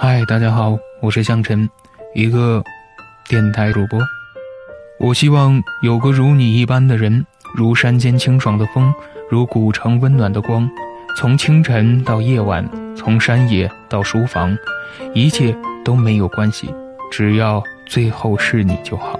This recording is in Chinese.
嗨大家好我是向晨一个电台主播。我希望有个如你一般的人如山间清爽的风如古城温暖的光从清晨到夜晚从山野到书房一切都没有关系只要最后是你就好。